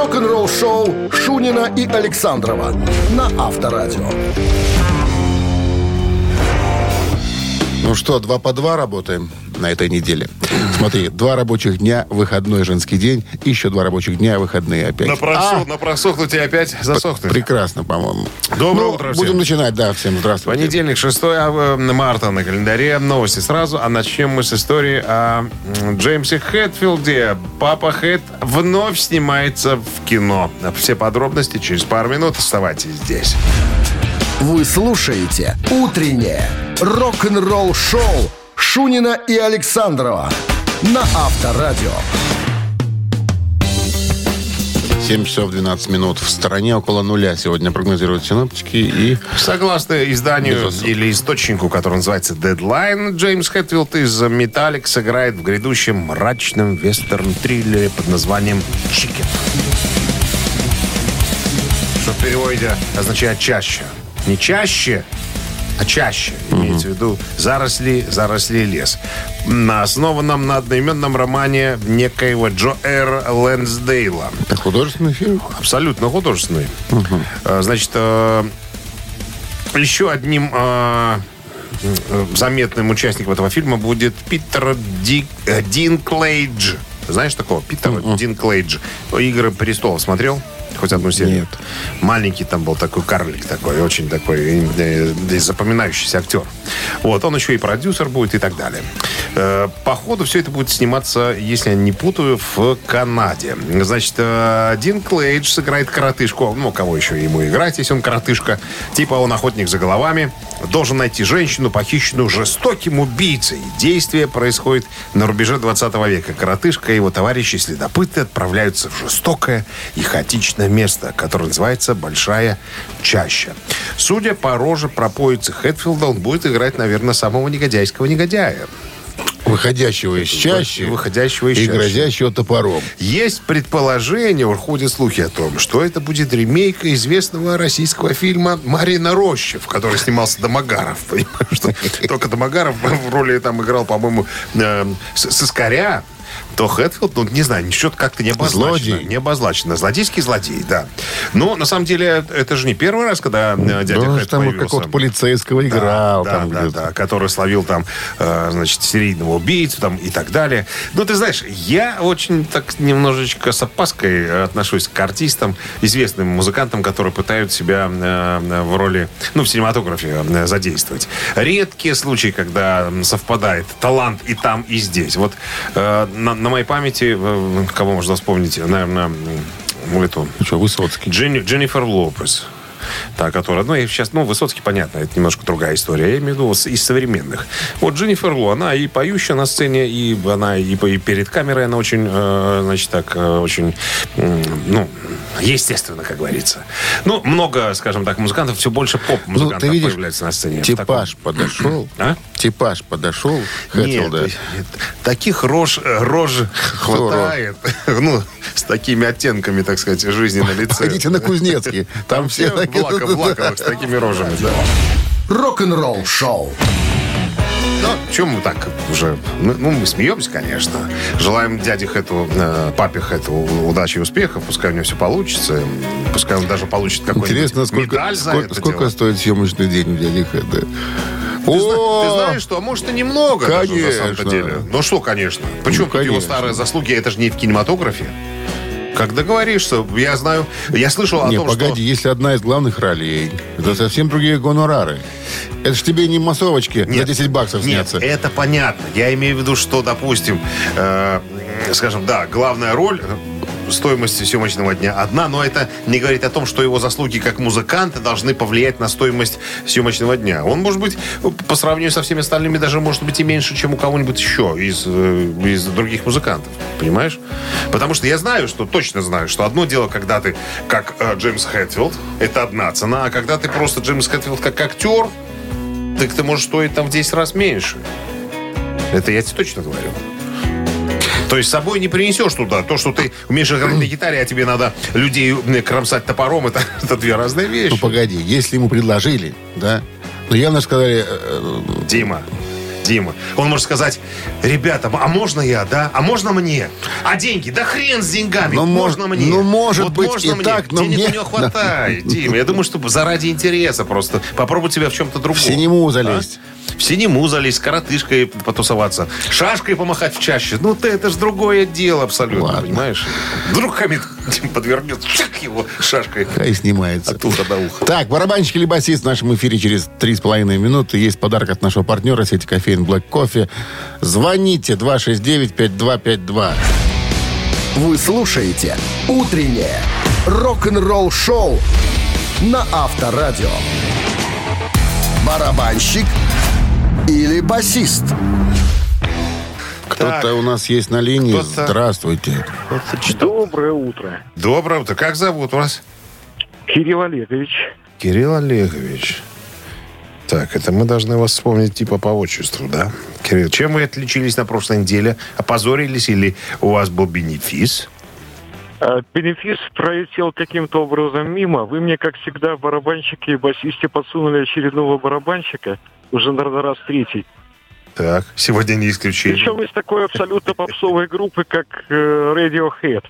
рок-н-ролл-шоу Шунина и Александрова на Авторадио. Ну что, два по два работаем на этой неделе. Смотри, два рабочих дня, выходной женский день, еще два рабочих дня, выходные опять. На, просох, на просохнуть и опять засохнуть. Прекрасно, по-моему. Доброе Ну, утро всем. Будем начинать, да, всем здравствуйте. Понедельник, 6 ав- марта на календаре. Новости сразу. А начнем мы с истории о Джеймсе Хэтфилде. Папа Хэт вновь снимается в кино. Все подробности через пару минут. Оставайтесь здесь. Вы слушаете «Утреннее рок-н-ролл-шоу» Шунина и Александрова на Авторадио. 7 часов 12 минут. В стороне около нуля сегодня прогнозируют синоптики. И Согласно изданию или источнику, который называется Deadline, Джеймс Хэтфилд из Metallic сыграет в грядущем мрачном вестерн-триллере под названием «Чикен». Что в переводе означает «чаще». Не чаще, а чаще. Имеется в виду заросли, заросли лес. На основанном на одноименном романе некоего Джо Р. Лэнсдейла. это художественный фильм. Абсолютно художественный. Э, Значит, э, еще одним э, э, заметным участником этого фильма будет Питер Ди, э, Динклейдж. Знаешь такого? Питер Динклейдж. «Игры престолов» смотрел? Хоть одну серию? Нет. Маленький там был такой карлик такой, очень такой э, э, запоминающийся актер. Вот, он еще и продюсер будет и так далее. Э, По ходу все это будет сниматься, если я не путаю, в Канаде. Значит, э, Дин Клейдж сыграет коротышку. Ну, кого еще ему играть, если он коротышка? Типа он охотник за головами. Должен найти женщину, похищенную жестоким убийцей. Действие происходит на рубеже 20 века. Коротышка и его товарищи-следопыты отправляются в жестокое и хаотичное место, которое называется Большая Чаща. Судя по роже пропоицы Хэтфилда, он будет играть, наверное, самого негодяйского негодяя. Выходящего из чащи. Выходящего из и чащи. грозящего топором. Есть предположение, уж ходят слухи о том, что это будет ремейк известного российского фильма «Марина Роща», в которой снимался Домогаров. Только Домогаров в роли там играл, по-моему, э, с- сыскаря. То Хэтфилд, ну, не знаю, что-то как-то не обозначено. Злодей. Не обозначено. Злодейский злодей, да. Но, на самом деле, это же не первый раз, когда э, дядя Да, он Хэт там появился. какого-то полицейского играл. Да, там да, где-то. да, который словил там, э, значит, серийного убийцу там и так далее. Ну, ты знаешь, я очень так немножечко с опаской отношусь к артистам, известным музыкантам, которые пытаются себя э, в роли, ну, в синематографе э, задействовать. Редкие случаи, когда совпадает талант и там, и здесь. Вот на, на моей памяти, э, кого можно вспомнить, наверное, эту что, Высоцкий. Дженни- Дженнифер Лопес. Та, которая, ну, и сейчас, ну, Высоцкий, понятно, это немножко другая история. Я имею в виду из современных. Вот Дженнифер Ло, она и поющая на сцене, и она и, и перед камерой, она очень, э, значит, так, э, очень, м, ну, естественно, как говорится. Ну, много, скажем так, музыкантов, все больше Ну, поп-музыкантов ты видишь, появляется на сцене. типаж подошел. А? Типаж подошел. Нет, Хэтфилда. нет, таких рож, рож хватает. Ну, с такими оттенками, так сказать, жизни на лице. Пойдите на Кузнецкий. Там все Все такие- в лако- в лаковых с такими рожами, да. Рок-н-ролл-шоу. Ну, чем мы так уже... Ну, ну, мы смеемся, конечно. Желаем дяде Хэту, э, папе Хэту удачи и успехов. Пускай у него все получится. Пускай он даже получит какой-нибудь Интересно, сколько, медаль за сколько, это сколько дело. стоит съемочный день у дяди Хэда? Ты, О! ты знаешь, что, а может и немного даже, на Конечно. деле. Ну что, конечно. Почему Ну, тут его конечно. старые заслуги? Это же не в кинематографе. Как договоришься, я знаю, я слышал о Не, том, погоди, если одна из главных ролей, это совсем другие гонорары. Это ж тебе не массовочки за 10 баксов Нет, снятся. это понятно. Я имею в виду, что, допустим, э, скажем, да, главная роль стоимость съемочного дня одна, но это не говорит о том, что его заслуги как музыканта должны повлиять на стоимость съемочного дня. Он может быть, по сравнению со всеми остальными, даже может быть и меньше, чем у кого-нибудь еще из, э, из других музыкантов. Понимаешь? Потому что я знаю, что точно знаю, что одно дело, когда ты как э, Джеймс Хэтфилд, это одна цена, а когда ты просто Джеймс Хэтфилд как актер, так ты можешь стоить там в 10 раз меньше. Это я тебе точно говорю. То есть с собой не принесешь туда. То, что ты умеешь играть на гитаре, а тебе надо людей кромсать топором, это, это две разные вещи. Ну, погоди, если ему предложили, да, ну, явно сказали, э, Дима, Дима. Он может сказать, ребята, а можно я, да? А можно мне? А деньги? Да хрен с деньгами. Ну, можно мож- мне. ну, может Вот быть можно и мне. так, но Денег мне- у него хватает, Дима. Я думаю, что заради интереса просто попробуй себя в чем-то другом. В синему залезть. А? В синему залезть, с коротышкой потусоваться, шашкой помахать в чаще. Ну, ты, это же другое дело абсолютно, Ладно. понимаешь? Вдруг Хамид подвернет, чак его шашкой Хай снимается. от уха до уха. Так, барабанщик или басист в нашем эфире через 3,5 минуты. Есть подарок от нашего партнера сети кофеин Black Coffee. Звоните 269-5252. Вы слушаете «Утреннее рок-н-ролл-шоу» на Авторадио. Барабанщик или басист? Кто-то у нас есть на линии. Кто-то- Здравствуйте. Доброе утро. Доброе утро. Как зовут вас? Кирилл Олегович. Кирилл Олегович. Так, это мы должны вас вспомнить типа по отчеству, да? Кирилл, чем вы отличились на прошлой неделе? Опозорились или у вас был бенефис? А, Бенефис пролетел каким-то образом мимо. Вы мне, как всегда, барабанщики и басисте подсунули очередного барабанщика. Уже, наверное, раз третий. Так, сегодня не исключение. Причем из такой абсолютно попсовой группы, как э, Radiohead.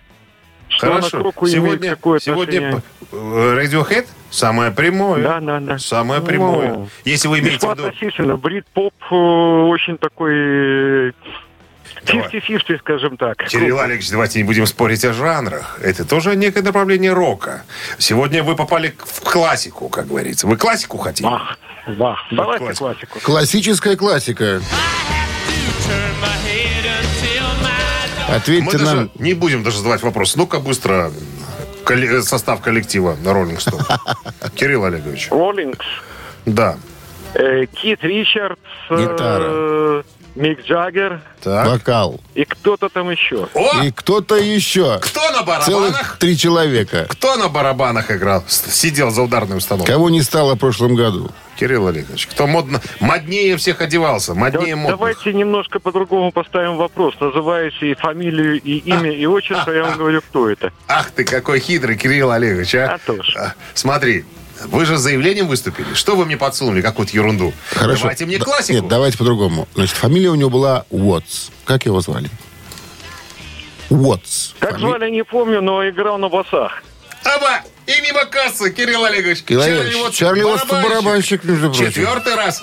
Что Хорошо. Сегодня, сегодня э, Radiohead самое прямое. Да, да, да. Самое Ну, прямое. Если вы имеете в виду... относительно. Брит-поп э, очень такой... э, Давай. 50-50, скажем так. Кирилл Алексеевич, давайте не будем спорить о жанрах. Это тоже некое направление рока. Сегодня вы попали в классику, как говорится. Вы классику хотите? Бах, бах. Давайте классика. классику. Классическая классика. Мы Ответьте даже нам. не будем даже задавать вопрос. Ну-ка быстро колле- состав коллектива на Роллинг Стоун. Кирилл Олегович. Роллингс. Да. Э, Кит Ричардс, э, Гитара. Мик Джаггер Так. Вокал. и кто-то там еще. О! И кто-то еще. Кто на барабанах? Целых три человека. Кто на барабанах играл? Сидел за ударной установкой. Кого не стало в прошлом году. Кирилл Олегович. Кто модно, моднее всех одевался? Да- Моднее модных. давайте немножко по-другому поставим вопрос. Называете и фамилию, и имя, и отчество, я вам говорю, кто это. Ах ты какой хитрый, Кирилл Олегович, а? А то ж. А, Смотри, вы же с заявлением выступили. Что вы мне подсунули? Какую-то ерунду. Хорошо. Давайте мне Да- классику. Нет, давайте по-другому. Значит, фамилия у него была Уотс. Как его звали? Уотс. Как Фами- звали, не помню, но играл на басах. Аба! И мимо кассы, Кирилл Олегович. Кирилл Олегович, Уотс, Чарли Уотс барабанщик, между прочим. Четвертый раз.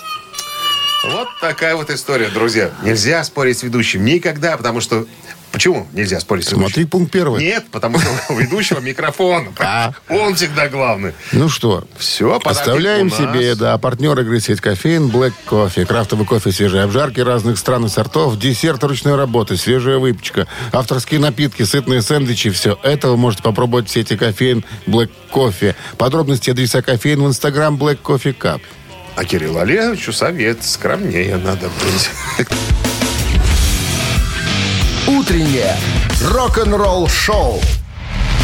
Вот такая вот история, друзья. Нельзя спорить с ведущим никогда, потому что... Почему нельзя спорить с ведущим? Смотри пункт первый. Нет, потому что у ведущего микрофон. А. Он всегда главный. Ну что, Все, Оставляем себе, да, партнер игры сеть кофеин Black Coffee. Крафтовый кофе, свежие обжарки разных стран и сортов, десерт ручной работы, свежая выпечка, авторские напитки, сытные сэндвичи. Все это вы можете попробовать в сети кофеин Black Coffee. Подробности адреса кофеин в инстаграм Black Coffee Cup. А Кириллу Олеговичу совет. Скромнее надо быть. «Утреннее рок-н-ролл-шоу»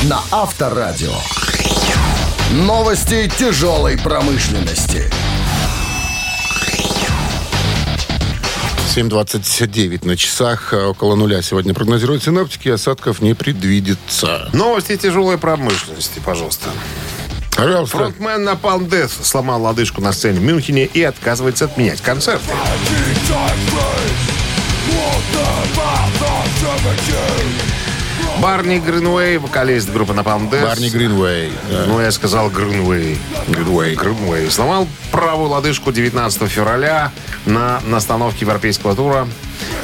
на Авторадио. Новости тяжелой промышленности. 7.29 на часах. а Около нуля сегодня прогнозируют синоптики. Осадков не предвидится. Новости тяжелой промышленности, пожалуйста. Пожалуйста. Фронтмен на Palm Death сломал лодыжку на сцене в Мюнхене и отказывается отменять концерты. Барни Гринвей, вокалист группы Napalm Death. Барни Гринвей. да. Ну, я сказал Гринвей. Гринвей. Гринвей. Сломал правую лодыжку 19 февраля на, на остановке европейского тура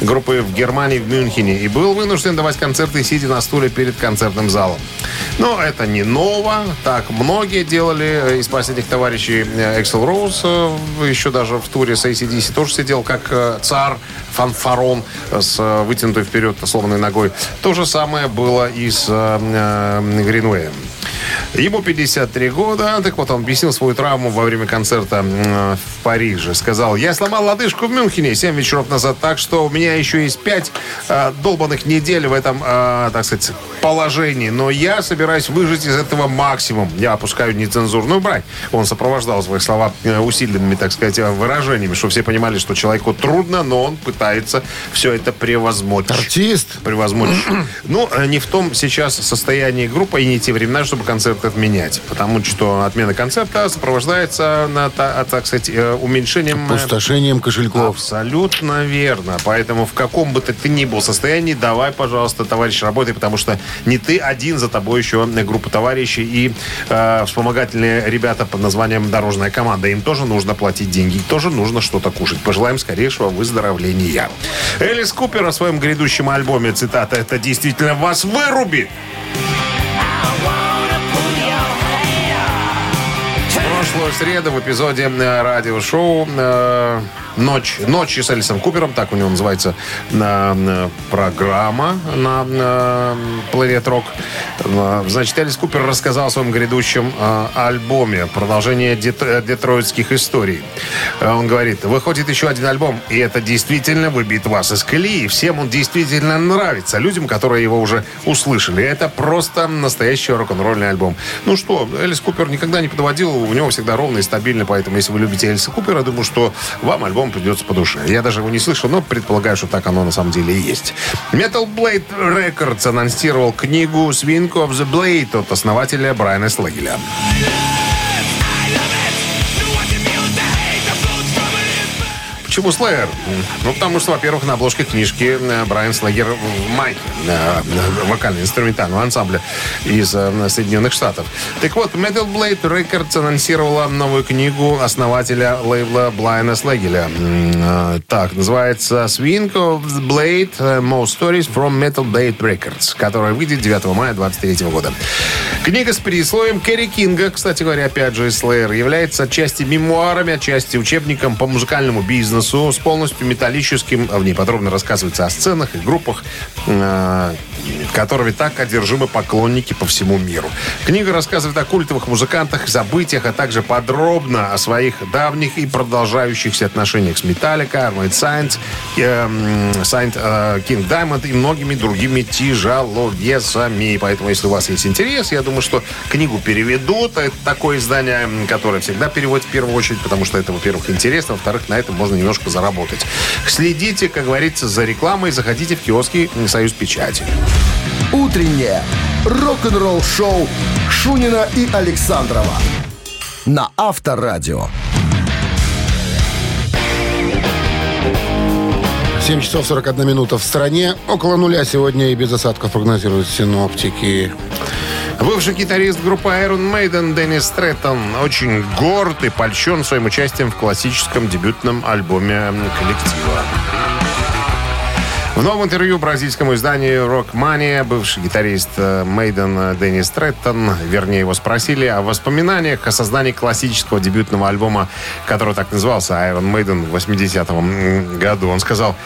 группы в Германии, в Мюнхене. И был вынужден давать концерты, сидя на стуле перед концертным залом. Но это не ново. Так многие делали э, из последних товарищей Эксел Роуз. э, Еще даже в туре с ACDC тоже сидел как э, царь, фанфарон с вытянутой вперед сломанной ногой. То же самое было и с Гринвеем. Ему 53 года. Так вот, он объяснил свою травму во время концерта в Париже. Сказал, я сломал лодыжку в Мюнхене 7 вечеров назад, так что у меня еще есть 5 э, долбанных недель в этом, э, так сказать, положении. Но я собираюсь выжить из этого максимум. Я опускаю нецензурную брань. Он сопровождал свои слова э, усиленными, так сказать, э, выражениями, чтобы все понимали, что человеку трудно, но он пытается все это превозмочь Артист. превозмочь. Ну, э, не в том сейчас состоянии группа и не те времена, чтобы концерт отменять. Потому что отмена концерта сопровождается, на, та- так сказать, э, уменьшением... э, Пустошением кошельков. Абсолютно верно. Поэтому в каком бы ты, ты ни был состоянии, давай, пожалуйста, товарищ, работай, потому что не ты один, за тобой еще группа товарищей и э, вспомогательные ребята под названием «Дорожная команда». Им тоже нужно платить деньги, тоже нужно что-то кушать. Пожелаем скорейшего выздоровления. Элис Купер о своем грядущем альбоме, цитата, «Это действительно вас вырубит». Прошлую среду в эпизоде э, радиошоу э, «Ночь, «Ночи с Элисом Купером», так у него называется на, на программа на, на Planet Rock. Э, Значит, Элис Купер рассказал о своем грядущем э, альбоме, продолжение дет- э, детройтских историй. Э, Он говорит, выходит еще один альбом, и это действительно выбит вас из колеи. Всем он действительно нравится. Людям, которые его уже услышали. Это просто настоящий рок-н-ролльный альбом. Ну что, Элис Купер никогда не подводил, у него всегда ровно и стабильно, поэтому если вы любите Элиса Купера, думаю, что вам альбом придется по душе. Я даже его не слышал, но предполагаю, что так оно на самом деле и есть. Metal Blade Records анонсировал книгу Swing of the Blade от основателя Брайана Слегеля. Почему Slayer? Ну, потому что, во-первых, на обложке книжки э, Брайан Слегер в майке э, вокально-инструментального ансамбля из э, Соединенных Штатов. Так вот, Metal Blade Records анонсировала новую книгу основателя лейбла. М, э, Так, называется Swing of Blade э, Most Stories from Metal Blade Records, которая выйдет 9 мая 23 года. Книга с предисловием Керри Кинга, кстати говоря, опять же, из Slayer, является отчасти мемуарами, отчасти учебником по музыкальному бизнесу с полностью металлическим. В ней подробно рассказывается о сценах и группах, э, которыми так одержимы поклонники по всему миру. Книга рассказывает о культовых музыкантах, событиях, а также подробно о своих давних и продолжающихся отношениях с Metallica, Armored Saint, э, м, Saint э, King Diamond и многими другими тяжеловесами. Поэтому, если у вас есть интерес, я думаю, что книгу переведут. Это такое издание, которое всегда переводит в первую очередь, потому что это, во-первых, интересно, во-вторых, на этом можно немножко заработать. Следите, как говорится, за рекламой, заходите в киоски Союз Печати. Утреннее рок-н-ролл-шоу Шунина и Александрова на Авторадио. 7 часов 41 минута в стране. Около нуля сегодня и без осадков прогнозируют синоптики. Бывший гитарист группы Iron Maiden Деннис Стрэттон очень горд и польщен своим участием в классическом дебютном альбоме коллектива. В новом интервью бразильскому изданию Rock Mania бывший гитарист э, Мейден Дэнни Стрэттон, вернее, его спросили о воспоминаниях о создании классического дебютного альбома, который так назывался Iron Maiden в 80-м году. Он сказал,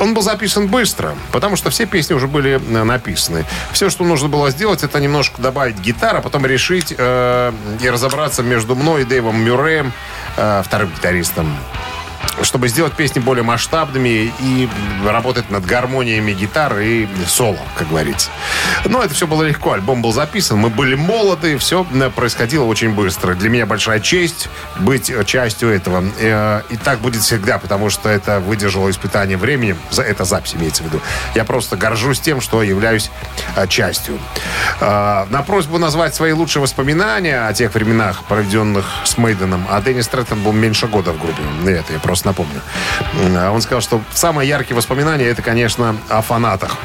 он был записан быстро, потому что все песни уже были э, написаны. Все, что нужно было сделать, это немножко добавить гитар, а потом решить э, и разобраться между мной и Дэйвом Мюрреем, э, вторым гитаристом, чтобы сделать песни более масштабными и работать над гармониями гитары и соло, как говорится. Но это все было легко. Альбом был записан, мы были молоды, все происходило очень быстро. Для меня большая честь быть частью этого. Э, И так будет всегда, потому что это выдержало испытание временем. За это запись имеется в виду. Я просто горжусь тем, что являюсь э, частью. Э, На просьбу назвать свои лучшие воспоминания о тех временах, проведенных с Мейденом, а Деннис Треттон был меньше года в группе. Это я просто напомню. Э, Он сказал, что самые яркие воспоминания это, конечно, о фанатах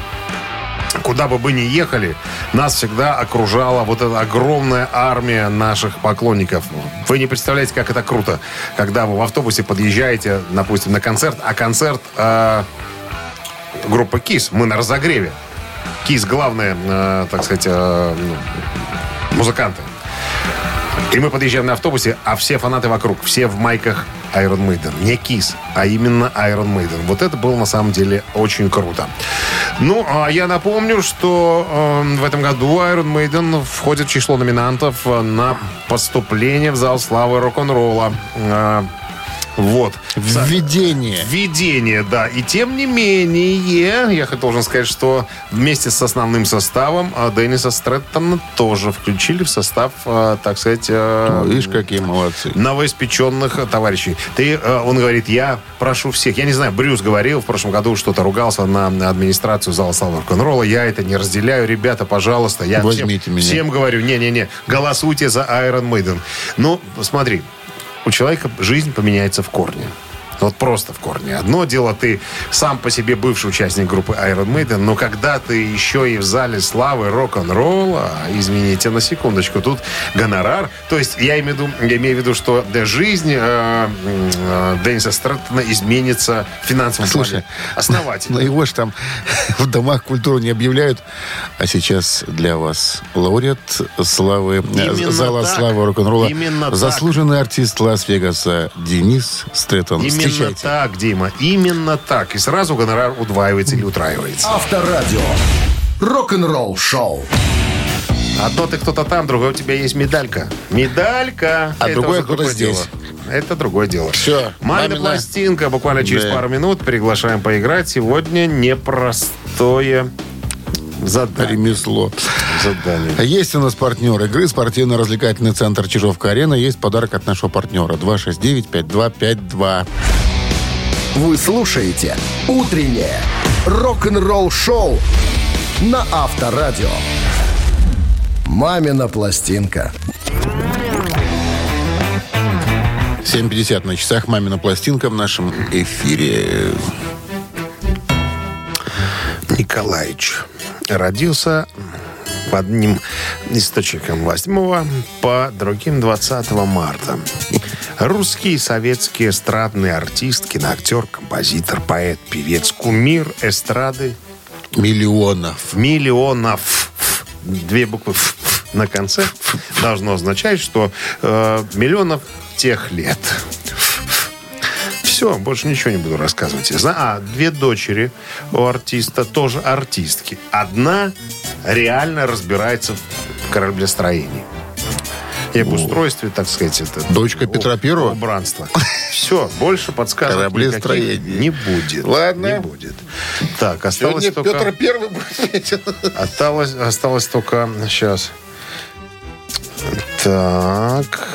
куда бы мы ни ехали, нас всегда окружала вот эта огромная армия наших поклонников. Вы не представляете, как это круто, когда вы в автобусе подъезжаете, допустим, на концерт, а концерт э, группа КИС, мы на разогреве. КИС главные, э, так сказать, э, ну, музыканты. И мы подъезжаем на автобусе, а все фанаты вокруг, все в майках Iron Maiden. Не Kiss, а именно Iron Maiden. Вот это было на самом деле очень круто. Ну, а я напомню, что э, в этом году Iron Maiden входит в число номинантов на поступление в зал славы рок-н-ролла. Э, Вот. Введение. Введение, да. И тем не менее, я должен сказать, что вместе с основным составом а, Денниса Стрэттона тоже включили в состав, а, так сказать... Ну, видишь, какие молодцы. новоиспеченных товарищей. Ты, э, он говорит, я прошу всех. Я не знаю, Брюс говорил в прошлом году, что-то ругался на на администрацию зала славы рок-н-ролла. Я это не разделяю. Ребята, пожалуйста, я Возьмите всем, меня. всем говорю, не-не-не, голосуйте за Iron Maiden. Ну, смотри, у человека жизнь поменяется в корне. Вот просто в корне. Одно дело, ты сам по себе бывший участник группы Iron Maiden, но когда ты еще и в зале славы рок-н-ролла, извините на секундочку, тут гонорар. То есть я имею в виду, я имею в виду что жизнь э, э, Денниса Стрэттона изменится в финансовом Слушай, плане. Основательно. Но его же там в домах культуры не объявляют. А сейчас для вас лауреат славы, э, Именно зала так. славы рок-н-ролла. Именно так. Заслуженный артист Лас-Вегаса Денис Стрэттон. Именно Встречайте. так, Дима, именно так. И сразу гонорар удваивается или утраивается. Авторадио. Рок-н-ролл шоу. Одно ты кто-то там, другое у тебя есть медалька. Медалька. А Это другое уже кто-то другое здесь. дело. Это другое дело. Всё, Мамина мамина- пластинка. Буквально через Да. пару минут приглашаем поиграть. Сегодня непростое задание. Ремесло. задание. Есть у нас партнер игры, спортивно-развлекательный центр Чижовка-Арена. Есть подарок от нашего партнера. 269-5252. Вы слушаете «Утреннее рок-н-ролл-шоу» на Авторадио. «Мамина пластинка». 7.50 на часах. Мамина пластинка в нашем эфире. Николаевич родился по одним источникам 8 по другим 20 марта. Русский и советский эстрадный артист, киноактер, композитор, поэт, певец, кумир эстрады Миллионов. миллионов. Две буквы «ф» на конце должно означать, что э, миллионов тех лет. Все, больше ничего не буду рассказывать. А, две дочери у артиста, тоже артистки. Одна реально разбирается в кораблестроении. И об устройстве, так сказать, это... Дочка Петра Первого? Убранства. Все, больше подсказок Кораблестроение. не будет. Ладно. Не будет. Так, осталось Сегодня только... Петр Первый будет. Осталось, осталось только сейчас. Так.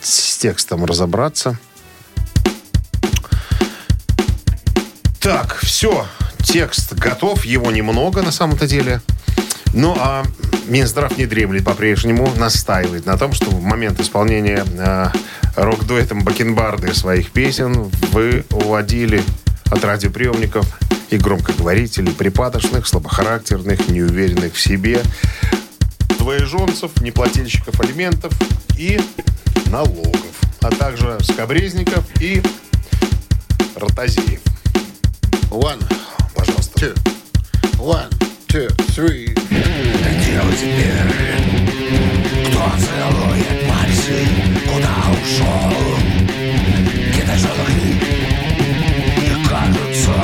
С текстом разобраться. Так, все. Текст готов. Его немного на самом-то деле. Ну, а Минздрав не дремлет по-прежнему, настаивает на том, что в момент исполнения э, рок-дуэтом Бакенбарды своих песен вы уводили от радиоприемников и громкоговорителей припадочных, слабохарактерных, неуверенных в себе, двоеженцев, неплательщиков алиментов и налогов, а также скобрезников и ротозеев. One, Пожалуйста. two, one, two, three. Спросил теперь, кто целует пальцы, куда ушел? Где-то желтый, кажется,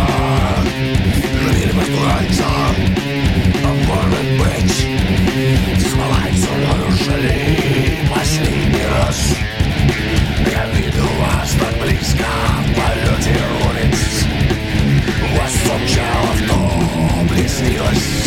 любили вас раньше, а может быть, смывается нарушили последний раз. Я видел вас так близко в полете улиц, вас стучало в то, блеснилось.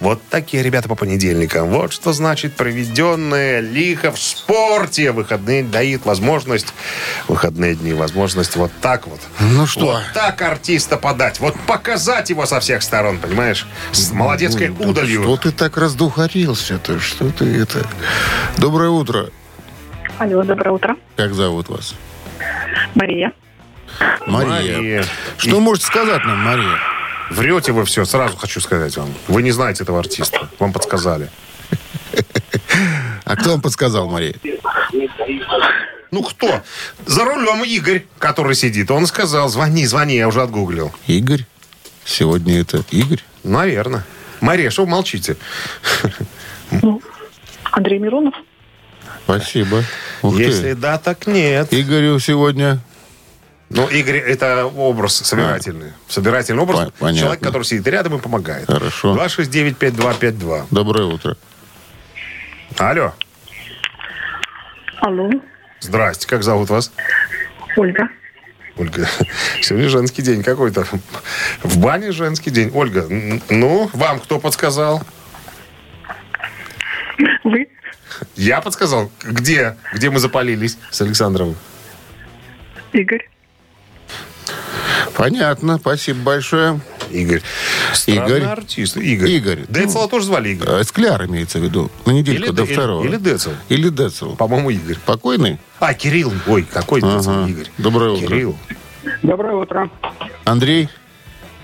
Вот такие ребята по понедельникам. Вот что значит проведенное лихо в спорте. Выходные дают возможность, выходные дни, возможность вот так вот. Ну что? Вот так артиста подать. Вот показать его со всех сторон, понимаешь? С молодецкой Ну, да удалью. Что ты так раздухарился-то? Что ты это? Доброе утро. Алло, доброе утро. Как зовут вас? Мария. Мария. Мария. Что можете сказать нам, Мария? Врете вы все, сразу хочу сказать вам. Вы не знаете этого артиста. Вам подсказали. А кто вам подсказал, Мария? Ну кто? За рулем Игорь, который сидит. Он сказал, звони, звони, я уже отгуглил. Игорь? Сегодня это Игорь? Наверное. Мария, что вы молчите? Андрей Миронов. Спасибо. Ух Если ты. да, так нет. Игорю сегодня Ну, Игорь, это образ собирательный. Собирательный образ. Пон- понятно. Человек, который сидит рядом и помогает. Хорошо. 269-5252. доброе утро. Алло. Алло, Здрасте. Как зовут вас? Ольга. Ольга. Сегодня женский день какой-то. В бане женский день. Ольга, ну, вам кто подсказал? Вы? Я подсказал. Где? Где мы запалились с Александром? Игорь. Понятно. Спасибо большое. Игорь. Странный Игорь. артист. Игорь. Игорь. Децела тоже звали Игорь. Э, Скляр имеется в виду. На недельку Или до второго. или Децл. Или Децл. По-моему, Игорь. Покойный? А, Кирилл. Ой, какой Децл, Ага. Игорь. Доброе утро. Кирилл. Доброе утро. Андрей?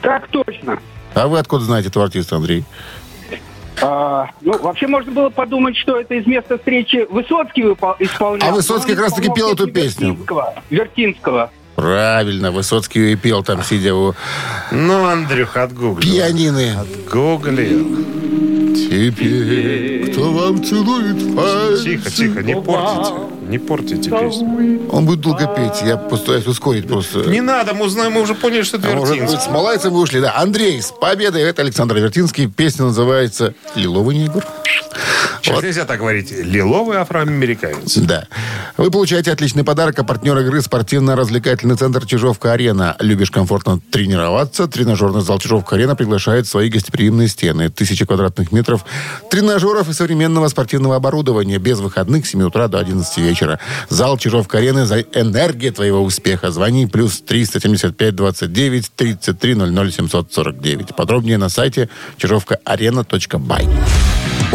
Так точно. А вы откуда знаете этого артиста, Андрей? А, ну, вообще можно было подумать, что это из места встречи Высоцкий выпол- исполнял. А Высоцкий как раз-таки исполнял пел эту песню песню. Вертинского. Вертинского. Правильно, Высоцкий ее и пел там, сидя у Ну, Андрюх, отгугли. пианины. Гугли. Теперь кто вам целует пальцы? Тихо, тихо, не портите. Не портите песню. Он будет долго петь, я постараюсь ускорить просто. Не надо, мы знаем, мы уже поняли, что это А может быть, Вертинский. с Малайцем вы ушли. Да, Андрей, с победой. Это Александр Вертинский. Песня называется «Лиловый негр». Сейчас нельзя так говорить. Лиловый афроамериканец. Да. Вы получаете отличный подарок, а партнер игры спортивно-развлекательный центр «Чижовка-арена». Любишь комфортно тренироваться? Тренажерный зал «Чижовка-арена» приглашает в свои гостеприимные стены. Тысячи квадратных метров тренажеров и современного спортивного оборудования. Без выходных с 7 утра до 11 вечера. Зал «Чижовка-арены» за энергия твоего успеха. Звони плюс 375 29 33 00 749. Подробнее на сайте чижовкаарена.бай.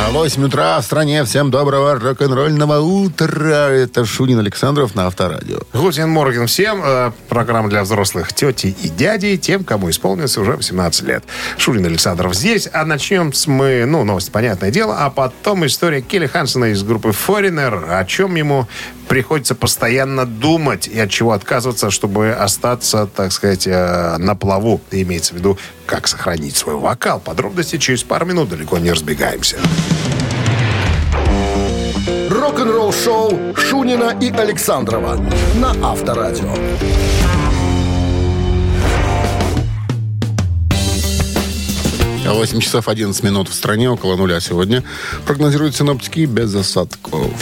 А 8 утра в стране. Всем доброго рок-н-ролльного утра. Это Шунин Александров на Авторадио. Гутин Морген всем. Э, программа для взрослых тети и дядей, тем, кому исполнится уже 18 лет. Шурин Александров здесь. А начнем с мы, ну, новость, понятное дело, а потом история Келли Хансона из группы Foreigner, о чем ему приходится постоянно думать и от чего отказываться, чтобы остаться, так сказать, э, на плаву. Имеется в виду, как сохранить свой вокал. Подробности через пару минут, далеко не разбегаемся. Рок-н-ролл-шоу Шунина и Александрова на Авторадио. 8 часов 11 минут в стране, около нуля сегодня. Прогнозируют синоптики без осадков.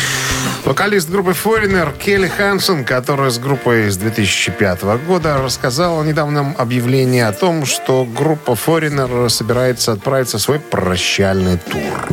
Вокалист группы Foreigner Келли Хансон, которая с группой с 2005 года, рассказала в недавнем объявлении о том, что группа Foreigner собирается отправиться в свой прощальный тур.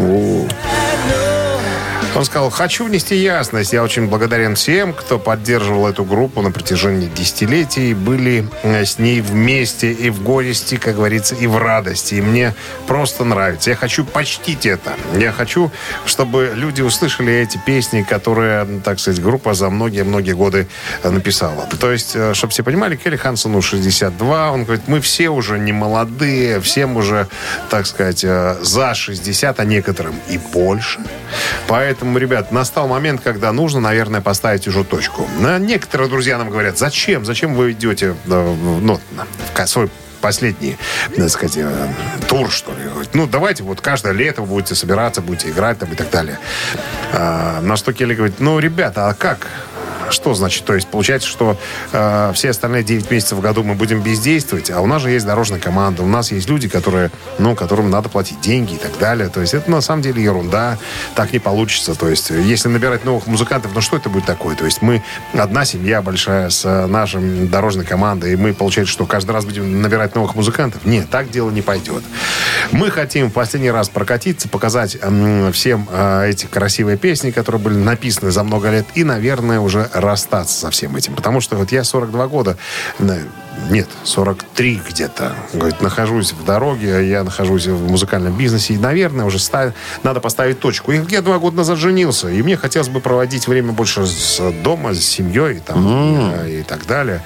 Он сказал, хочу внести ясность. Я очень благодарен всем, кто поддерживал эту группу на протяжении десятилетий. Были э, с ней вместе и в горести, как говорится, и в радости. И мне просто нравится. Я хочу почтить это. Я хочу, чтобы люди услышали эти песни, которые, так сказать, группа за многие-многие годы э, написала. То есть, э, чтобы все понимали, Келли Хансону 62. Он говорит, мы все уже не молодые, всем уже, так сказать, за 60, а некоторым и больше. Поэтому, ребят, настал момент, когда нужно, наверное, поставить уже точку. Некоторые друзья нам говорят, зачем? Зачем вы идете э, ну, в свой последний, так сказать, э, тур, что ли. Ну, давайте вот каждое лето вы будете собираться, будете играть там и так далее. А, на что Келли говорит, ну, ребята, а как? Что значит? То есть получается, что э, все остальные 9 месяцев в году мы будем бездействовать, а у нас же есть дорожная команда, у нас есть люди, которые, ну, которым надо платить деньги и так далее. То есть это на самом деле ерунда, так не получится. То есть если набирать новых музыкантов, ну что это будет такое? То есть мы одна семья большая с э, нашей дорожной командой, и мы, получается, что каждый раз будем набирать новых музыкантов? Нет, так дело не пойдет. Мы хотим в последний раз прокатиться, показать м, всем э, эти красивые песни, которые были написаны за много лет, и, наверное, уже расстаться со всем этим. Потому что вот я 42 года, э, нет, 43 где-то, говорит, нахожусь в дороге, я нахожусь в музыкальном бизнесе, и, наверное, уже ста- надо поставить точку. И я два года назад женился, и мне хотелось бы проводить время больше с дома, с семьей там, э, и так далее.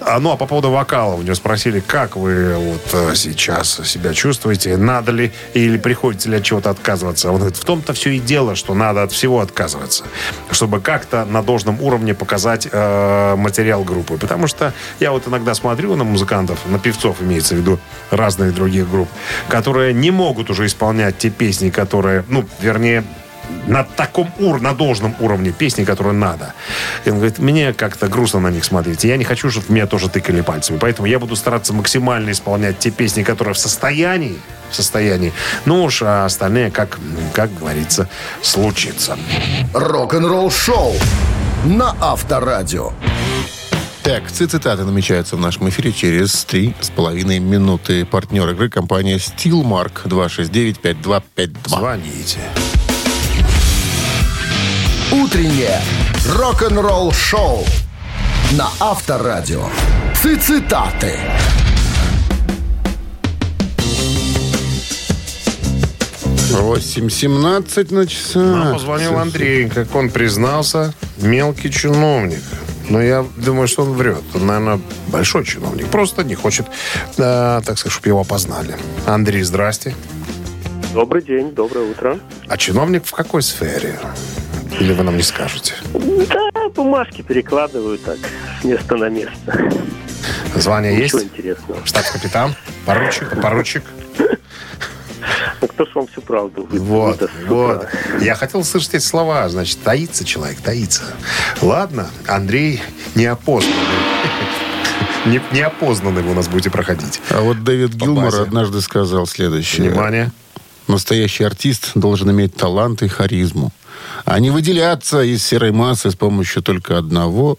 А, ну, а по поводу вокала, у него спросили, как вы вот э, сейчас себя чувствуете, надо ли или приходится ли от чего-то отказываться. Он говорит, в том-то все и дело, что надо от всего отказываться, чтобы как-то на должном уровне показать э, материал группы. Потому что я вот иногда смотрю смотрю на музыкантов, на певцов имеется в виду, разных других групп, которые не могут уже исполнять те песни, которые, ну, вернее, на таком ур, на должном уровне песни, которые надо. И он говорит, мне как-то грустно на них смотреть. Я не хочу, чтобы меня тоже тыкали пальцами. Поэтому я буду стараться максимально исполнять те песни, которые в состоянии, в состоянии. Ну уж, а остальные, как, как говорится, случится. Рок-н-ролл шоу на Авторадио. Так, цитаты намечаются в нашем эфире через три с половиной минуты. Партнер игры компания Steelmark 269-5252. Звоните. Утреннее рок-н-ролл шоу на Авторадио. Цитаты. Восемь семнадцать на часа. Нам позвонил Андрей, как он признался, мелкий чиновник. Но я думаю, что он врет. Он, наверное, большой чиновник. Просто не хочет, э, так сказать, чтобы его опознали. Андрей, здрасте. Добрый день, доброе утро. А чиновник в какой сфере? Или вы нам не скажете? Да, бумажки перекладываю так с места на место. Звание Ничего есть? интересного. Штабс-капитан? Поручик? Поручик? Ну, кто ж вам всю правду Вот, выдаст вот. Я хотел слышать эти слова. Значит, таится человек, таится. Ладно, Андрей неопознанный. Не- Неопознанный вы у нас будете проходить. А вот Дэвид По Гилмор базе. однажды сказал следующее. Внимание. Настоящий артист должен иметь талант и харизму, а не выделяться из серой массы с помощью только одного...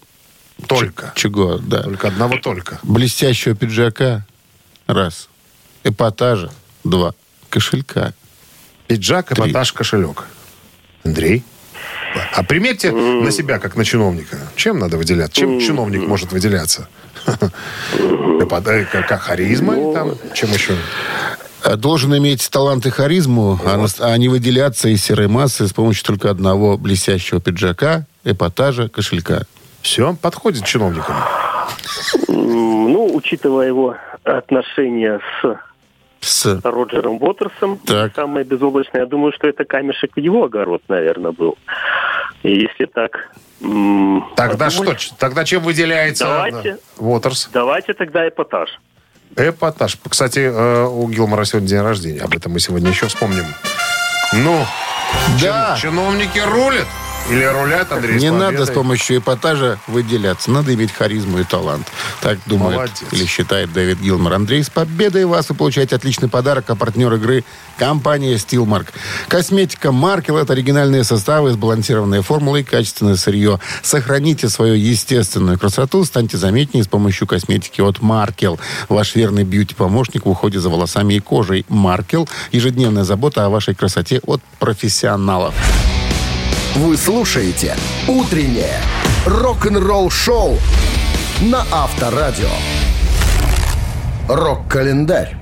Только. Ч- Чего, да. Только одного только. Блестящего пиджака. Раз. Эпатажа. Два. Кошелька. Пиджак, эпатаж, кошелек. Андрей? А примерьте на себя, как на чиновника. Чем надо выделяться? Чем чиновник может выделяться? Эпата- Как как харизмой? там? Чем еще? А Должен иметь талант и харизму, а нас- а не выделяться из серой массы с помощью только одного блестящего пиджака, эпатажа, кошелька. Все, подходит чиновникам. Ну, учитывая его отношения с С... Роджером Уотерсом, Так. самое безоблачное, я думаю, что это камешек в его огород, наверное, был. И если так... Тогда подумать, что? Тогда чем выделяется Давайте. Уотерс? Давайте тогда эпатаж. Эпатаж. Кстати, э, у Гилмора сегодня день рождения. Об этом мы сегодня еще вспомним. Ну, Да. чин- чиновники рулят? Или рулят, Андрей, Не надо с помощью эпатажа выделяться. Надо иметь харизму и талант. Так думает Молодец. или считает Дэвид Гилмор. Андрей, с победой вас! Вы получаете отличный подарок, а партнер игры – компания Steelmark. Косметика Маркел – это оригинальные составы, сбалансированные формулы и качественное сырье. Сохраните свою естественную красоту, станьте заметнее с помощью косметики от Маркел. Ваш верный бьюти-помощник в уходе за волосами и кожей. Маркел – ежедневная забота о вашей красоте от профессионалов. Вы слушаете «Утреннее рок-н-ролл-шоу» на Авторадио. Рок-календарь.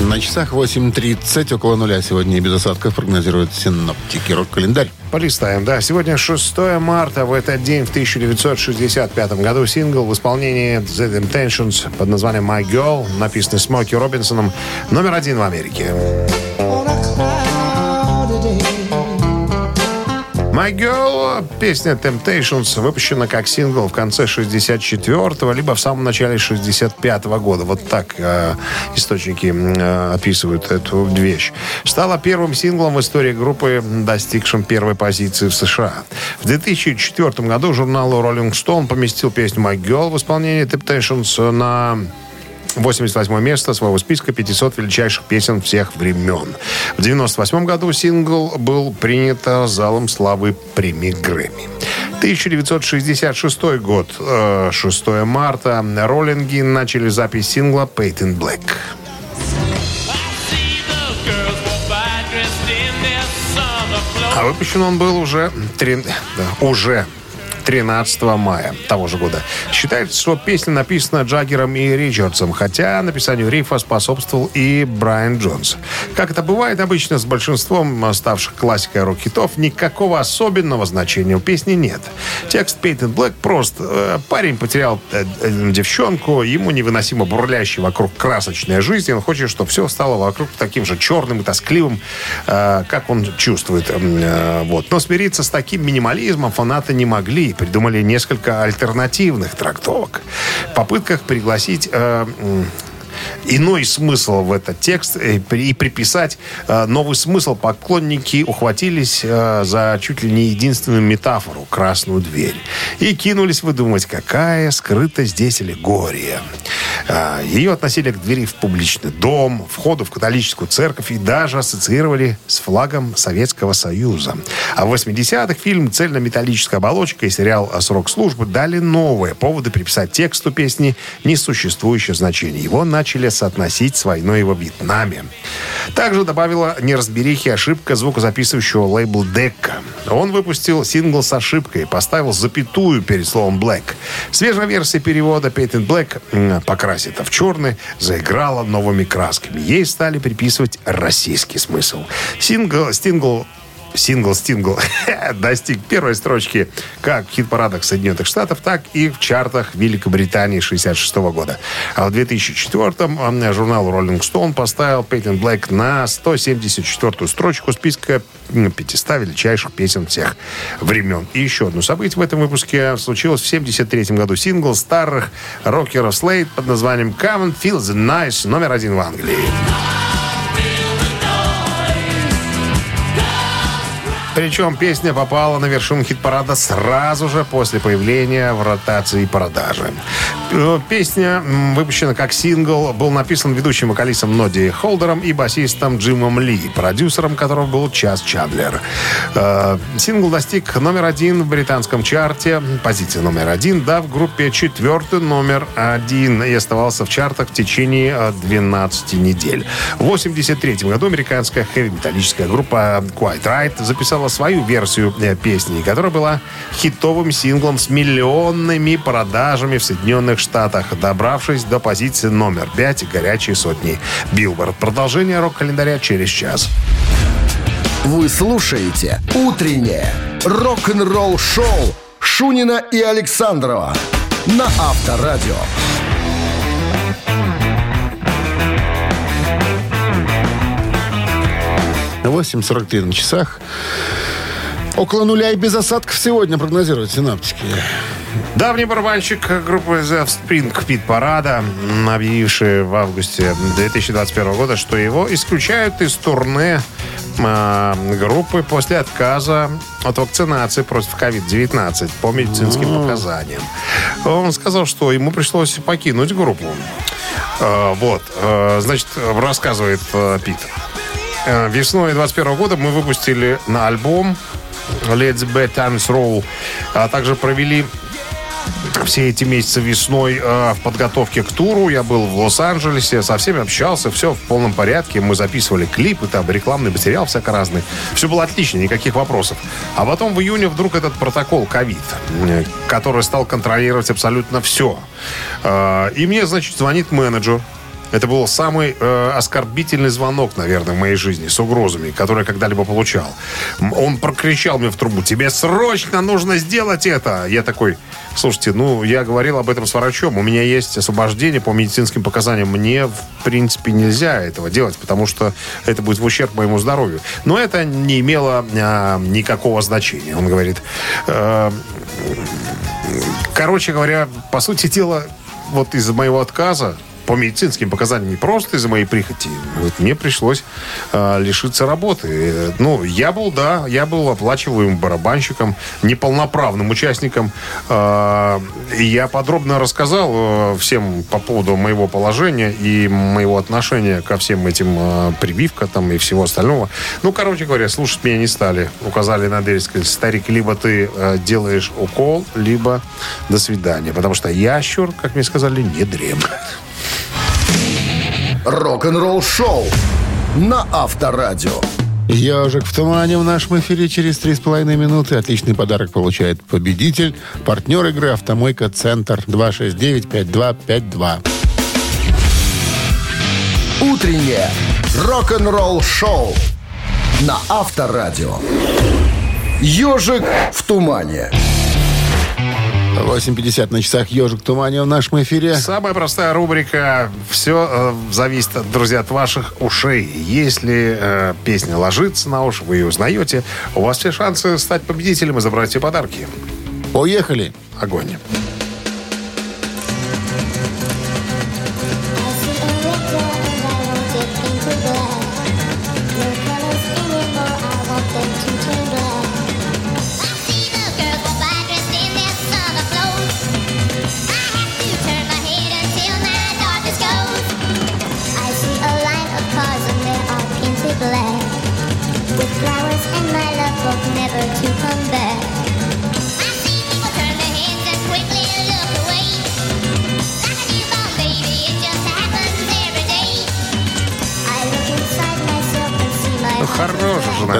На часах 8.30, около нуля сегодня и без осадков прогнозируют синоптики. Рок-календарь. Полистаем, да. Сегодня 6 марта. В этот день, в 1965 году, сингл в исполнении The Intentions под названием «My Girl», написанный Смоки Робинсоном, номер один в Америке. My Girl, песня Temptations, выпущена как сингл в конце 64-го, либо в самом начале 65-го года. Вот так э, источники э, описывают эту вещь. Стала первым синглом в истории группы, достигшим первой позиции в США. В 2004 году журнал Rolling Stone поместил песню My Girl в исполнении Temptations на 88 место своего списка 500 величайших песен всех времен. В 98 году сингл был принят залом славы премии Грэмми. 1966 год, э, 6 марта, роллинги начали запись сингла «Patent Black». А выпущен он был уже, три- да, уже 13 мая того же года. Считается, что песня написана Джаггером и Ричардсом, хотя написанию рифа способствовал и Брайан Джонс. Как это бывает обычно с большинством ставших классикой рок-хитов, никакого особенного значения у песни нет. Текст Patent Black прост. Э, Парень потерял э, э, девчонку, ему невыносимо бурлящей вокруг красочная жизнь, он хочет, чтобы все стало вокруг таким же черным и тоскливым, как он чувствует. Вот. Но смириться с таким минимализмом фанаты не могли. Придумали несколько альтернативных трактовок. В попытках пригласить э, иной смысл в этот текст э, и приписать э, новый смысл, поклонники ухватились э, за чуть ли не единственную метафору – красную дверь. И кинулись выдумывать, какая скрыта здесь аллегория. Ее относили к двери в публичный дом, входу в католическую церковь и даже ассоциировали с флагом Советского Союза. А в 80-х фильм «Цельнометаллическая оболочка» и сериал «Срок службы» дали новые поводы приписать тексту песни несуществующее значение. Его начали соотносить с войной во Вьетнаме. Также добавила неразберихи ошибка звукозаписывающего лейбл Дека. Он выпустил сингл с ошибкой, поставил запятую перед словом Black. Свежая версия перевода Patent Black м, покрасита в черный, заиграла новыми красками. Ей стали приписывать российский смысл. Сингл, сингл «Стингл» достиг первой строчки как в хит-парадах Соединенных Штатов, так и в чартах Великобритании 66 года. А в 2004-м журнал Rolling Stone поставил Пейтен Блэк на 174-ю строчку списка м, 500 величайших песен всех времен. И еще одно событие в этом выпуске случилось в 73 году. Сингл старых рокеров Slade под названием «Come and Feel the Nice» номер один в Англии. Причем песня попала на вершину хит-парада сразу же после появления в ротации и продажи. Э, Песня выпущена как сингл, был написан ведущим вокалистом Ноди Холдером и басистом Джимом Ли, продюсером которого был Час Чадлер. Э, Сингл достиг номер один в британском чарте, позиция номер один, да, в группе четвертый номер один и оставался в чартах в течение э, 12 недель. В 1983 году американская хэви-металлическая группа Quiet Riot записала свою версию э, песни, которая была хитовым синглом с миллионными продажами в Соединенных Штатах, добравшись до позиции номер 5 горячей сотни Билборд. Продолжение рок-календаря через час. Вы слушаете «Утреннее рок-н-ролл-шоу» Шунина и Александрова на Авторадио. 8.43 на часах. Около нуля и без осадков сегодня прогнозируют синаптики. Давний барабанщик группы The Spring Пит Парада, объявивший в августе 2021 года, что его исключают из турне а, группы после отказа от вакцинации против COVID-19 по медицинским показаниям. Он сказал, что ему пришлось покинуть группу. А, Вот, а, значит, рассказывает а, Пит. Э, Весной 21 года мы выпустили на альбом Let's Bad Times Roll, а также провели все эти месяцы весной э, в подготовке к туру. Я был в Лос-Анджелесе, со всеми общался, все в полном порядке. Мы записывали клипы, там рекламный материал всяко разный. Все было отлично, никаких вопросов. А потом в июне вдруг этот протокол ковид, э, который стал контролировать абсолютно все. Э, и мне, значит, звонит менеджер это был самый э, оскорбительный звонок, наверное, в моей жизни с угрозами, который я когда-либо получал. Он прокричал мне в трубу, тебе срочно нужно сделать это. Я такой, слушайте, ну, я говорил об этом с врачом, у меня есть освобождение по медицинским показаниям. Мне, в принципе, нельзя этого делать, потому что это будет в ущерб моему здоровью. Но это не имело а, никакого значения. Он говорит, э, короче говоря, по сути дела, вот из-за моего отказа по медицинским показаниям, не просто из-за моей прихоти, вот мне пришлось э, лишиться работы. Э, Ну, я был, да, я был оплачиваемым барабанщиком, неполноправным участником. Э, я подробно рассказал э, всем по поводу моего положения и моего отношения ко всем этим э, прививкам там, и всего остального. Ну, короче говоря, слушать меня не стали. Указали на дверь, сказали, старик, либо ты э, делаешь укол, либо до свидания. Потому что ящур, как мне сказали, не дремлет. Рок-н-ролл-шоу на Авторадио. Ежик в тумане в нашем эфире через 3,5 минуты. Отличный подарок получает победитель. Партнер игры «Автомойка Центр» 269-5252. Утреннее рок-н-ролл-шоу на Авторадио. Ежик в тумане. 8.50 на часах «Ежик тумане» в нашем эфире. Самая простая рубрика. Все зависит, друзья, от ваших ушей. Если э, песня ложится на уши, вы ее узнаете, у вас все шансы стать победителем и забрать все подарки. Поехали. Огонь.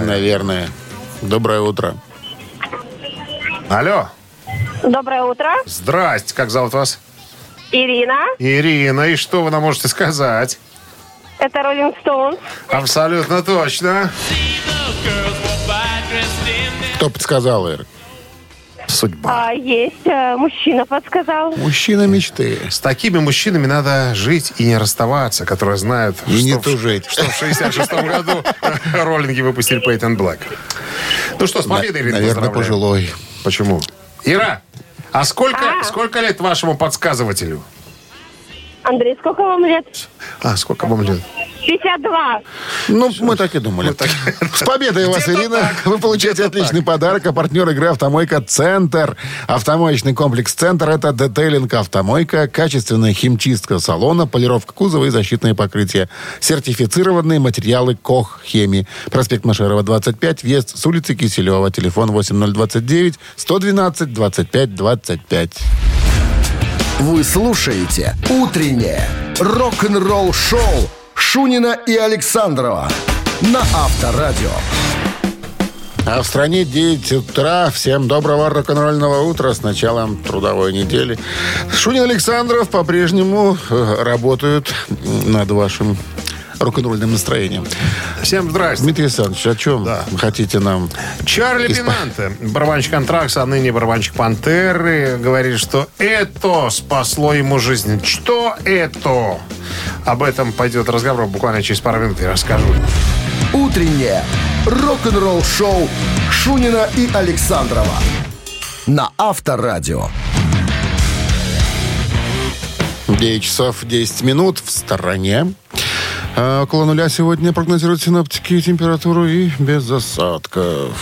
Жена. наверное. Доброе утро. Алло. Доброе утро. Здрасте. Как зовут вас? Ирина. Ирина. И что вы нам можете сказать? Это Роллинг Стоунс. Абсолютно точно. Кто подсказал, Эр? Судьба. А, есть. э, Мужчина подсказал. Мужчина мечты. С такими мужчинами надо жить и не расставаться, которые знают, И не что, в- тужить. что в 66-м году роллинги выпустили Пейтон Блэк. Ну что, с победой, Ирина, Наверное, пожилой. Почему? Ира, а сколько, А. сколько лет вашему подсказывателю? Андрей, сколько вам лет? А, сколько вам лет? 52. Ну, мы так и думали. С победой вас, Ирина. так. Вы получаете Где-то отличный подарок. А партнер игры «Автомойка Центр». Автомоечный комплекс «Центр» — это детейлинг «Автомойка», качественная химчистка салона, полировка кузова и защитное покрытие. Сертифицированные материалы КОХ «Хеми». Проспект Машерова, 25, въезд с улицы Киселева. Телефон 8029 112 25 25. Вы слушаете «Утреннее рок-н-ролл-шоу» Шунина и Александрова на Авторадио. А в стране 9 утра. Всем доброго рок-н-ролльного утра с началом трудовой недели. Шунин Александров по-прежнему э, работают над вашим рок-н-ролльным настроением. Всем здрасте. Дмитрий Александрович, о чем Да. вы хотите нам? Чарли Исп- Пинанте, барабанщик Антракса, а ныне барабанщик Пантеры, говорит, что это спасло ему жизнь. Что это? Об этом пойдет разговор буквально через пару минут, я расскажу. Утреннее рок-н-ролл-шоу Шунина и Александрова на Авторадио. 9 часов 10 минут в стороне. А, около нуля сегодня прогнозируют синоптики температуру и без осадков.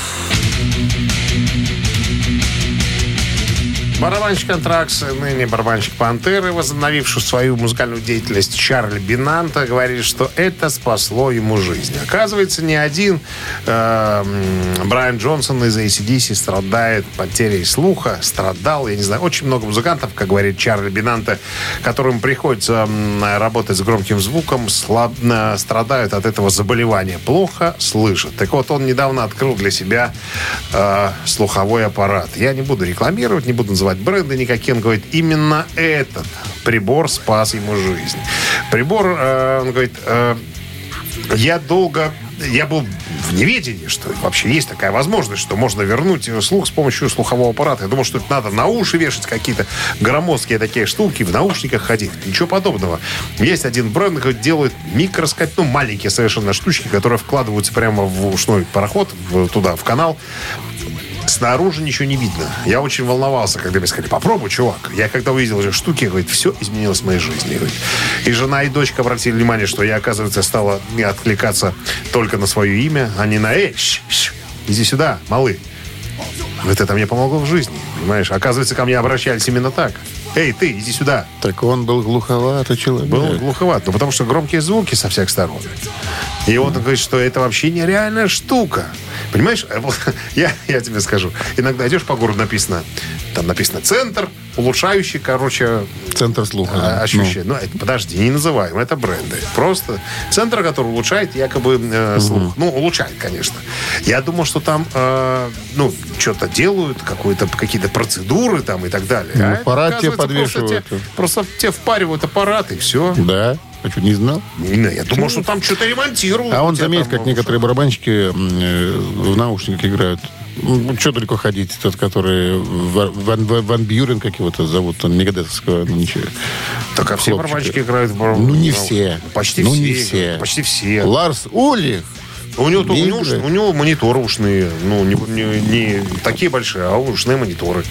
Барабанщик Антракс, ныне барабанщик Пантеры, возобновивший свою музыкальную деятельность Чарли Бинанта, говорит, что это спасло ему жизнь. Оказывается, не один э, Брайан Джонсон из ACDC страдает потерей слуха, страдал, я не знаю, очень много музыкантов, как говорит Чарли Бинанта, которым приходится работать с громким звуком, слаб- э, страдают от этого заболевания, плохо слышат. Так вот, он недавно открыл для себя э, слуховой аппарат. Я не буду рекламировать, не буду называть бренды никакие. Он говорит, именно этот прибор спас ему жизнь. Прибор, э, он говорит, э, я долго... Я был в неведении, что вообще есть такая возможность, что можно вернуть слух с помощью слухового аппарата. Я думал, что это надо на уши вешать какие-то громоздкие такие штуки, в наушниках ходить. Ничего подобного. Есть один бренд, который делает микроскоп, ну, маленькие совершенно штучки, которые вкладываются прямо в ушной пароход, в- туда, в канал. Снаружи ничего не видно. Я очень волновался, когда мне сказали, попробуй, чувак. Я когда увидел эти штуки, говорит, все изменилось в моей жизни. Говорит. И жена, и дочка обратили внимание, что я, оказывается, стала откликаться только на свое имя, а не на «Эй, щ, щ, иди сюда, малы». Вот это мне помогло в жизни, понимаешь? Оказывается, ко мне обращались именно так. «Эй, ты, иди сюда». Так он был глуховатый человек. Был глуховат, ну потому что громкие звуки со всех сторон. И он говорит, что это вообще нереальная штука. Понимаешь, вот я, я тебе скажу. Иногда идешь по городу, написано, там написано «Центр», улучшающий, короче, Центр слуха. а, да. ощущение. Ну, это, подожди, не называем, это бренды. Просто центр, который улучшает якобы э, слух. Ну, улучшает, конечно. Я думал, что там, э, ну, что-то делают, какие-то процедуры там и так далее. Ну, А аппарат тебе оказывается, Просто, подвешивают. те- просто тебе впаривают аппарат и все. Ну, Да? А что, не знал? Я думал, что там что-то ремонтируют. А он заметь, там, как ну, некоторые барабанщики э, в наушниках играют. Ну, что далеко ходить? Тот, который Ван, Ван, Бьюрен, как его-то зовут, он мегадетовского, ну ничего. Так а все барабанщики играют в бар- Ну, не ну, все. Почти ну, все. не все. Почти все. Ларс Улих У него, у, не него, у него мониторы ушные. Ну, не, не- не такие большие, а ушные мониторы.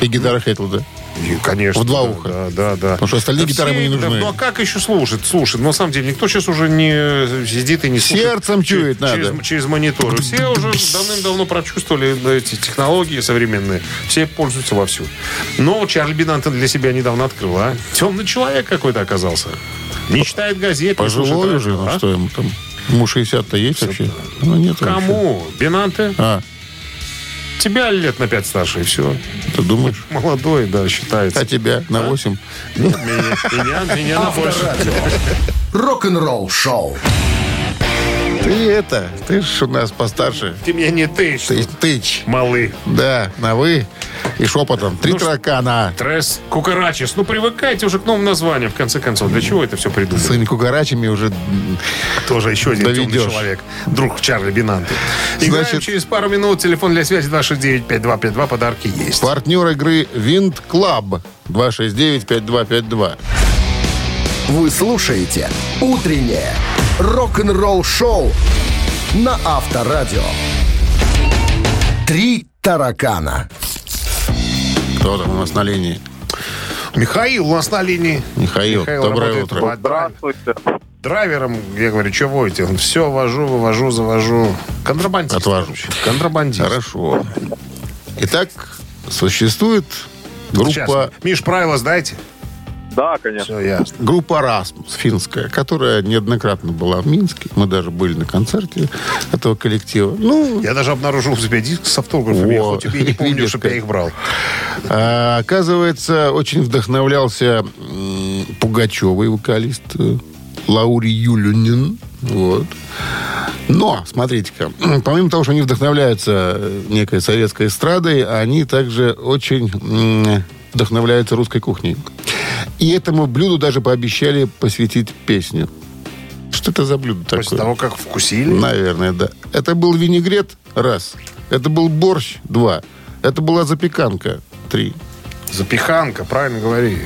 И гитара Хэтл, да? И, конечно. В два да, уха. Да, да, да. Потому что остальные Да гитары все- ему не да, нужны. ну, а как еще слушать? Но на самом деле никто сейчас уже не сидит и не слушает. Сердцем чует надо. через, через мониторы. Все уже давным-давно прочувствовали эти технологии современные. Все пользуются вовсю. Но Чарли Бинантон для себя недавно открыл, а? Темный человек какой-то оказался. Не читает газет. Пожилой уже, ну а? что ему там? Ему 60-то есть вообще? Ну, нет вообще. Кому? Бинанте? А, Тебя лет на пять старше, и все. ты думаешь? Молодой, да, считается. А тебя на 8? Нет, меня, меня, меня на больше. Авторадио. Рок-н-ролл шоу. Ты это, ты ж у нас постарше. Ты меня не тычь, Ты тыч. малый. Да, на вы и шепотом. Три Ну, таракана. Трес Кукарачис. Ну, привыкайте уже к новым названиям, в конце концов. Для чего это все С придумали? своими кугарачами уже... Тоже еще один темный Доведешь. человек. Друг Чарли Бинанты. Играем Значит- через пару минут. Телефон для связи 269-5252. Подарки есть. Партнер игры Винт Клаб. 269-5252. Вы слушаете «Утреннее рок-н-ролл-шоу» на Авторадио. «Три таракана». Кто там у нас на линии? Михаил у нас на линии. Михаил, доброе работает утро. Здравствуйте. Драйвером, я говорю, что водите? Он все вожу, вывожу, завожу. Контрабандист. Отвожу. короче. Контрабандист. Хорошо. Итак, существует Сейчас. группа, Миш, правила знаете? Да, конечно. Все ясно. группа Расмус финская, которая неоднократно была в Минске. Мы даже были на концерте этого коллектива. Ну, Я даже обнаружил у себя диск с автографами. Я Во, хоть и не помню, видишь, чтобы я их брал. А, оказывается, очень вдохновлялся Пугачевый вокалист э, Лаури Юлюнин. Вот. Но, смотрите-ка, помимо того, что они вдохновляются э, некой советской эстрадой, они также очень вдохновляются русской кухней. И этому блюду даже пообещали посвятить песню. Что это за блюдо такое? После того, как вкусили. Наверное, да. Это был винегрет, раз. Это был борщ, два. Это была запеканка, три. Запиханка, правильно говори.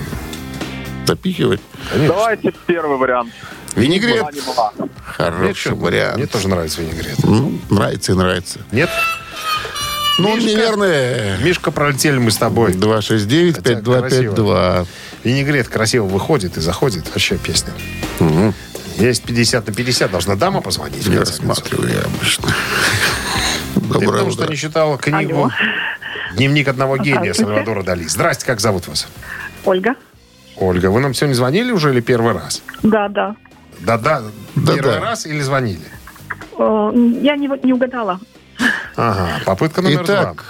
Запихивать. Давайте первый вариант. Винегрет. Была не была. Хороший чё, вариант. мне тоже нравится винегрет. Ну, нравится и нравится. Нет? Ну, Мишка. наверное, Мишка, пролетели мы с тобой. 269-5252. Винегрет красиво выходит и заходит. Вообще песня. Есть 50 на 50. Должна дама позвонить. концов. рассматриваю я обычно. Ты Доброе потому что не читала книгу Алло. «Дневник одного гения» Здравствуйте. Сальвадора Дали. Здрасте, как зовут вас? Ольга. Ольга, вы нам сегодня звонили уже или первый раз? Да, да. Да-да, Да-да. первый раз или звонили? Э, Я не, не угадала. Ага, попытка номер Итак,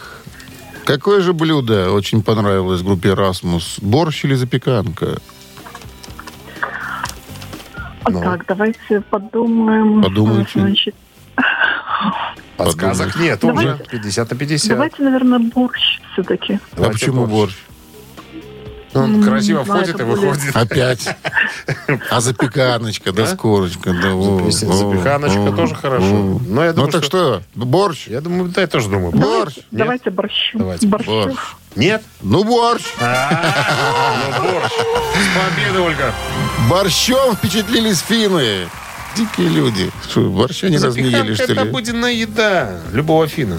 какое же блюдо очень понравилось группе «Расмус»? Борщ или запеканка? Ну. Так, давайте подумаем. Подумайте. Значит, два. Подсказок нет Давайте. уже. 50 на 50. давайте, наверное, борщ все-таки. а почему борщ? Он красиво входит и это выходит. Опять. А запеканочка, да, с корочкой. Да, во, «Запеканочка» во, тоже хорошо. Но я Ну так что, борщ? Я думаю, да, я тоже думаю. Борщ? Давайте борщу. Давайте. Борщ. Нет? Ну, борщ. А, ну, борщ. С победой, Ольга. Борщом впечатлились финны. Дикие люди. Что, борща не Запеканка что это ли? обыденная еда любого финна.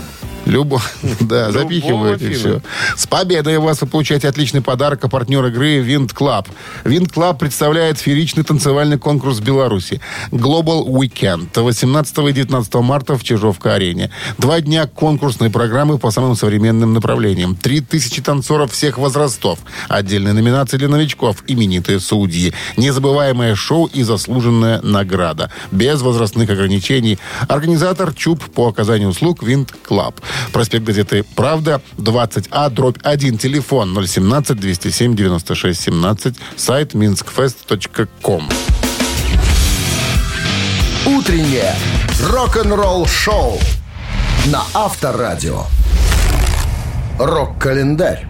Любо. Да, запихивают и все. С победой вас вы получаете отличный подарок, а партнер игры Винт Клаб. Винт Клаб представляет фееричный танцевальный конкурс Беларуси. Global Weekend. 18 и 19 марта в Чижовка-арене. Два дня конкурсной программы по самым современным направлениям. Три тысячи танцоров всех возрастов. Отдельные номинации для новичков. Именитые судьи. Незабываемое шоу и заслуженная награда. Без возрастных ограничений. Организатор ЧУП по оказанию услуг Винт Клаб. Проспект газеты «Правда», 20А, дробь 1, телефон 017-207-96-17, сайт minskfest.com. Утреннее рок-н-ролл-шоу на Авторадио. Рок-календарь.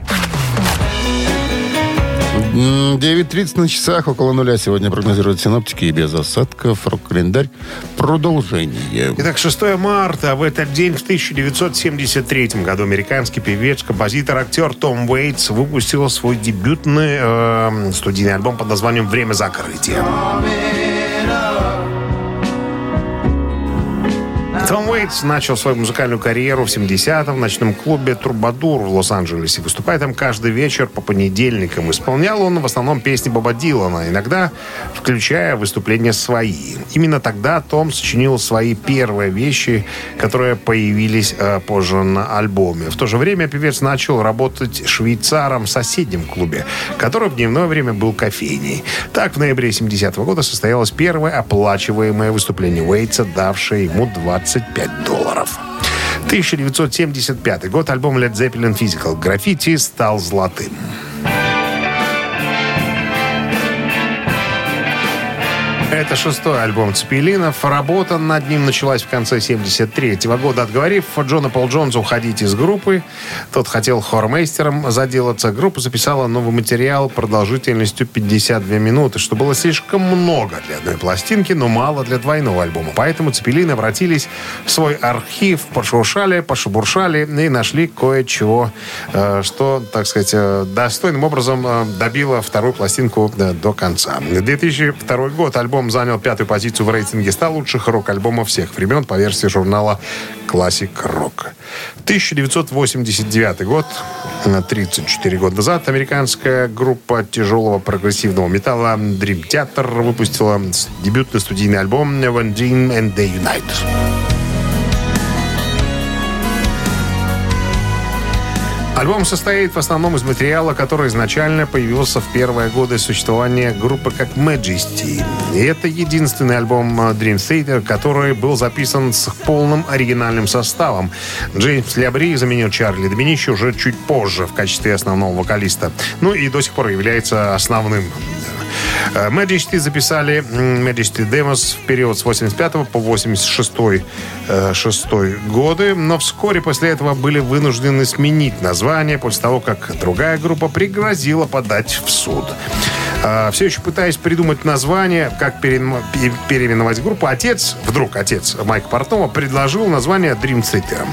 М, 9.30 на часах, около нуля сегодня прогнозируют синоптики и без осадков. Рок-календарь. Продолжение. Итак, 6 марта. В этот день, в 1973 году, американский певец, композитор, актер Том Уэйтс выпустил свой дебютный э, студийный альбом под названием «Время закрытия». Том Уэйтс начал свою музыкальную карьеру в 70-м в ночном клубе «Трубадур» в Лос-Анджелесе. Выступая там каждый вечер по понедельникам. Исполнял он в основном песни Боба Дилана, иногда включая выступления свои. Именно тогда Том сочинил свои первые вещи, которые появились э, позже на альбоме. В то же время певец начал работать швейцаром в соседнем клубе, который в дневное время был кофейней. Так, в ноябре 70-го года состоялось первое оплачиваемое выступление Уэйтса, давшее ему 25 долларов. 1975 год. Альбом Led Zeppelin Physical Graffiti стал золотым. Это шестой альбом Цепелинов. Работа над ним началась в конце 73 года. Отговорив Джона Пол Джонса уходить из группы, тот хотел хормейстером заделаться. Группа записала новый материал продолжительностью 52 минуты, что было слишком много для одной пластинки, но мало для двойного альбома. Поэтому Цепелины обратились в свой архив, пошуршали, пошебуршали и нашли кое-чего, э, что, так сказать, э, достойным образом э, добило вторую пластинку до конца. 2002 год. Альбом занял пятую позицию в рейтинге 100 лучших рок-альбомов всех времен по версии журнала Classic Rock. 1989 год, э, 34 года назад, американская группа тяжелого прогрессивного металла Dream Theater выпустила дебютный студийный альбом When Dream and They Unite. Альбом состоит в основном из материала, который изначально появился в первые годы существования группы как Majesty. И это единственный альбом э, Dream Theater, который был записан с полным оригинальным составом. Джеймс Лябри заменил Чарли Доминичи уже чуть позже в качестве основного вокалиста. Ну и до сих пор является основным Э, Majesty записали м, Majesty Demos в период с 85 по 86 э, шестой годы, но вскоре после этого были вынуждены сменить название после того, как другая группа пригрозила подать в суд. А, Все еще пытаясь придумать название, как переименовать- пе- переименовать группу, отец, вдруг отец Майка Портнова предложил название Dream Theater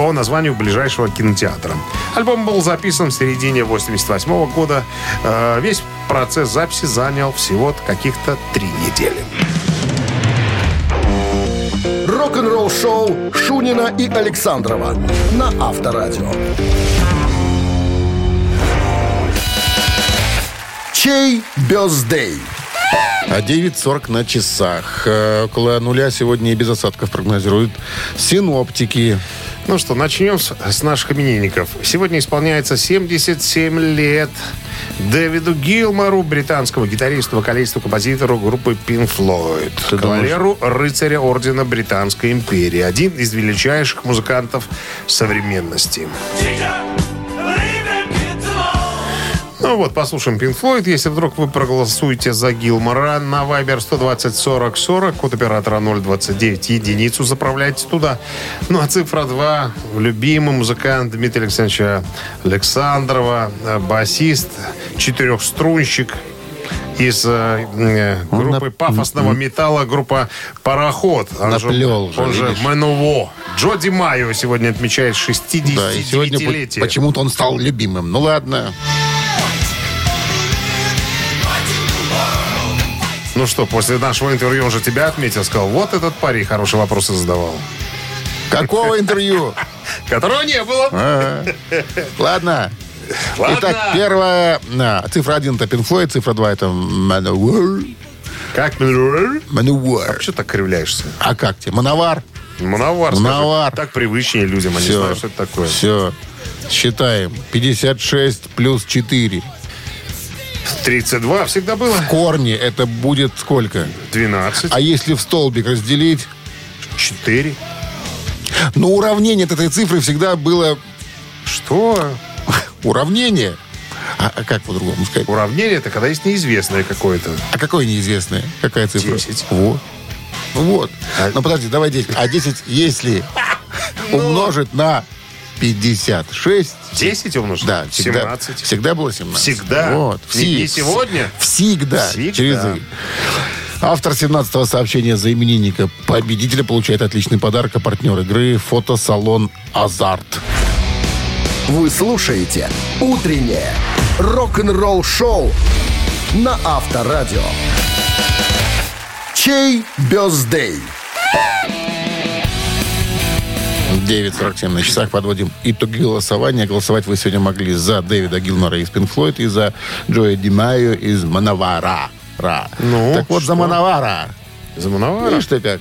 по названию ближайшего кинотеатра. Альбом был записан в середине 88 года. Э, Весь процесс записи занял всего каких-то три недели. Рок-н-ролл шоу Шунина и Александрова на Авторадио. Чей бездей? А 9.40 на часах. Э, Около нуля сегодня и без осадков прогнозируют синоптики. Ну что, начнем с, с наших именинников. Сегодня исполняется 77 лет Дэвиду Гилмору, британскому гитаристу, вокалисту, композитору группы Pink Floyd. Ты кавалеру рыцаря Ордена Британской империи. Один из величайших музыкантов современности. Ну вот, послушаем Pink Floyd. Если вдруг вы проголосуете за Гилмора на Viber 120 40 40, код оператора 029, единицу заправляйте туда. Ну а цифра 2, любимый музыкант Дмитрия Александровича Александрова, э, басист, четырехструнщик из э, э, Он группы нап- пафосного металла, группа «Пароход». Он же- Наплел уже, Он же видишь. Мануво. Джо Ди Майо сегодня отмечает Да, и сегодня по- 69-летие. почему-то он стал любимым. Ну ладно. Ну что, после нашего интервью он же тебя отметил, сказал, вот этот парень хорошие вопросы задавал. Какого интервью? Которого не было. А, Ладно. Ладно. Итак, первая а, цифра 1 это Pink Floyd, цифра 2 это Manowar. Как? Что Manowar. так кривляешься? А как тебе? Мановар? Мановар. Мановар. Так привычнее людям, они Все. знают, что это такое. Все. Считаем. 56 плюс 4. 32 всегда было. В корне это будет сколько? 12. А если в столбик разделить? 4. Ну, уравнение от этой цифры всегда было Что? уравнение. А, а как по-другому сказать? Уравнение это когда есть неизвестное какое-то. А какое неизвестное? Какая цифра? 10. Вот. Вот. А- Ну, подожди, давай 10. А 10, если умножить на 56... 10 умножить? Да, всегда, 17. всегда было 17. Всегда? Вот. Не Всег- сегодня? Всегда. Всегда. Через «и». Автор 17-го сообщения за именинника победителя получает отличный подарок, а партнер игры фотосалон «Азарт». Вы слушаете «Утреннее рок-н-ролл-шоу» на Авторадио. Чей бездей? 9.47 на часах подводим итоги голосования. Голосовать вы сегодня могли за Дэвида Гилмора из Pink Floyd и за Джоя Димайо из Мановара. Ра. Ну, так вот, за что? Мановара. Замановара? Видишь ты как?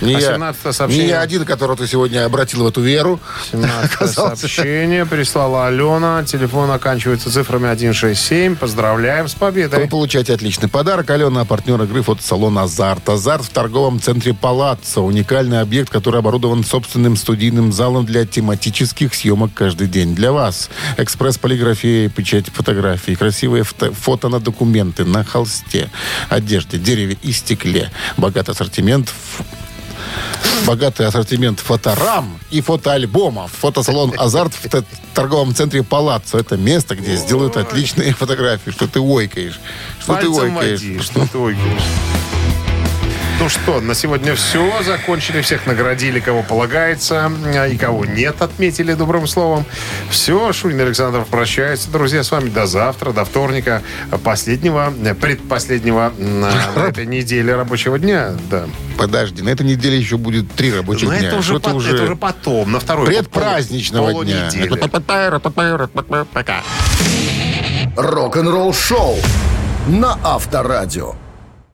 Не, А я, 17 сообщение? не я один, которого ты сегодня обратил в эту веру. 17 оказался. сообщение прислала Алена. Телефон оканчивается цифрами 167. Поздравляем с Вы победой. получаете отличный подарок. Алена, партнер игры фотосалон «Азарт». «Азарт» в торговом центре «Палаццо». Уникальный объект, который оборудован собственным студийным залом для тематических съемок каждый день. Для вас экспресс-полиграфия, печать фотографий, красивые фото, фото на документы, на холсте, одежде, дереве и стекле. Богатый ассортимент Богатый ассортимент фоторам и фотоальбомов. Фотосалон «Азарт» в торговом центре «Палаццо». Это место, где сделают отличные фотографии. Что ты ойкаешь? Что ты ойкаешь? води, Что ты ойкаешь? Ну что, на сегодня все. Закончили. Всех наградили, кого полагается. а И кого нет, отметили добрым словом. Все. Шунин Александров прощается. Друзья, с вами до завтра, до вторника. Последнего, э, предпоследнего на, этой неделе рабочего дня. Да. Подожди, на этой неделе еще будет три рабочих Но дня. это уже, ты пот- это уже потом, на второй предпраздничного пол- дня. Пока. Рок-н-ролл шоу на Авторадио.